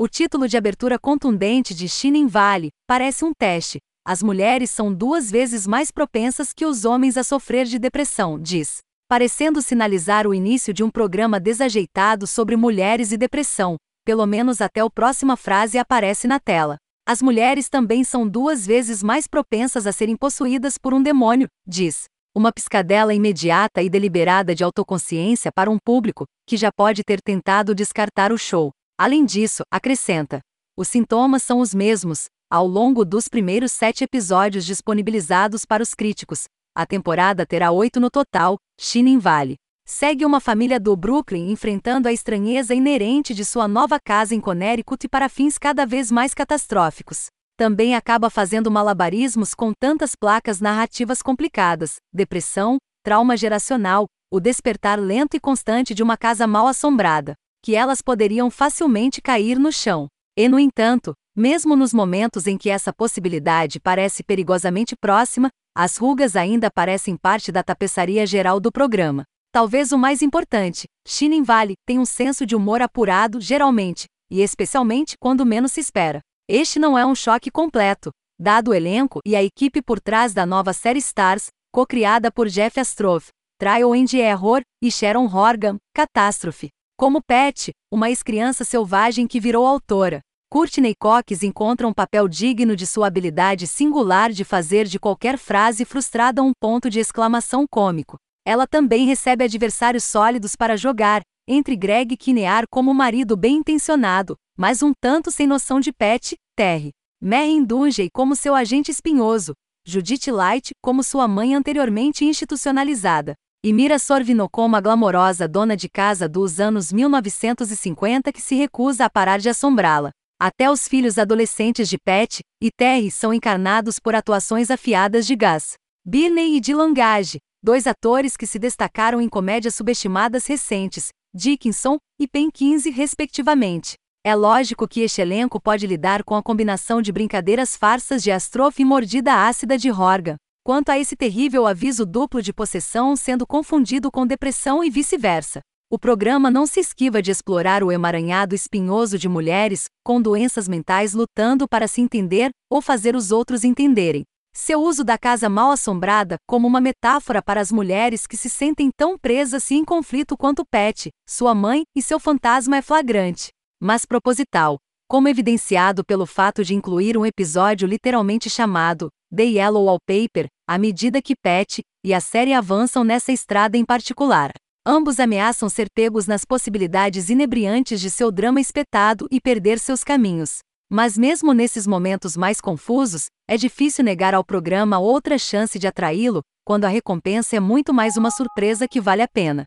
O título de abertura contundente de Shinin Valley parece um teste. As mulheres são duas vezes mais propensas que os homens a sofrer de depressão, diz. Parecendo sinalizar o início de um programa desajeitado sobre mulheres e depressão, pelo menos até a próxima frase aparece na tela. As mulheres também são duas vezes mais propensas a serem possuídas por um demônio, diz. Uma piscadela imediata e deliberada de autoconsciência para um público que já pode ter tentado descartar o show. Além disso, acrescenta: os sintomas são os mesmos, ao longo dos primeiros sete episódios disponibilizados para os críticos. A temporada terá oito no total. Shinin Valley segue uma família do Brooklyn enfrentando a estranheza inerente de sua nova casa em Connecticut para fins cada vez mais catastróficos. Também acaba fazendo malabarismos com tantas placas narrativas complicadas: depressão, trauma geracional, o despertar lento e constante de uma casa mal assombrada, que elas poderiam facilmente cair no chão. E, no entanto, mesmo nos momentos em que essa possibilidade parece perigosamente próxima, as rugas ainda parecem parte da tapeçaria geral do programa. Talvez o mais importante, Shinin Valley tem um senso de humor apurado geralmente, e especialmente quando menos se espera. Este não é um choque completo, dado o elenco e a equipe por trás da nova série Stars, co-criada por Jeff Astrof, Trial and Error e Sharon Horgan, Catástrofe. Como Pet, uma ex-criança selvagem que virou autora, Courtney Cox encontra um papel digno de sua habilidade singular de fazer de qualquer frase frustrada um ponto de exclamação cômico. Ela também recebe adversários sólidos para jogar, entre Greg Kinear como marido bem intencionado, mas um tanto sem noção de pet, Terry. Merrin Dungey como seu agente espinhoso, Judith Light como sua mãe anteriormente institucionalizada, e Mira Sorvino como a glamourosa dona de casa dos anos 1950 que se recusa a parar de assombrá-la. Até os filhos adolescentes de Pet e Terry são encarnados por atuações afiadas de Gas. Birney e Dylan Gage, dois atores que se destacaram em comédias subestimadas recentes, Dickinson e Pen 15, respectivamente. É lógico que este elenco pode lidar com a combinação de brincadeiras farsas de Astrof e mordida ácida de Horgan, quanto a esse terrível aviso duplo de possessão sendo confundido com depressão e vice-versa. O programa não se esquiva de explorar o emaranhado espinhoso de mulheres com doenças mentais lutando para se entender ou fazer os outros entenderem, seu uso da casa mal assombrada como uma metáfora para as mulheres que se sentem tão presas e em conflito quanto Pet, sua mãe e seu fantasma é flagrante, mas proposital, como evidenciado pelo fato de incluir um episódio literalmente chamado The Yellow Wallpaper, à medida que Pet e a série avançam nessa estrada em particular. Ambos ameaçam ser pegos nas possibilidades inebriantes de seu drama espetado e perder seus caminhos. Mas mesmo nesses momentos mais confusos, é difícil negar ao programa outra chance de atraí-lo, quando a recompensa é muito mais uma surpresa que vale a pena.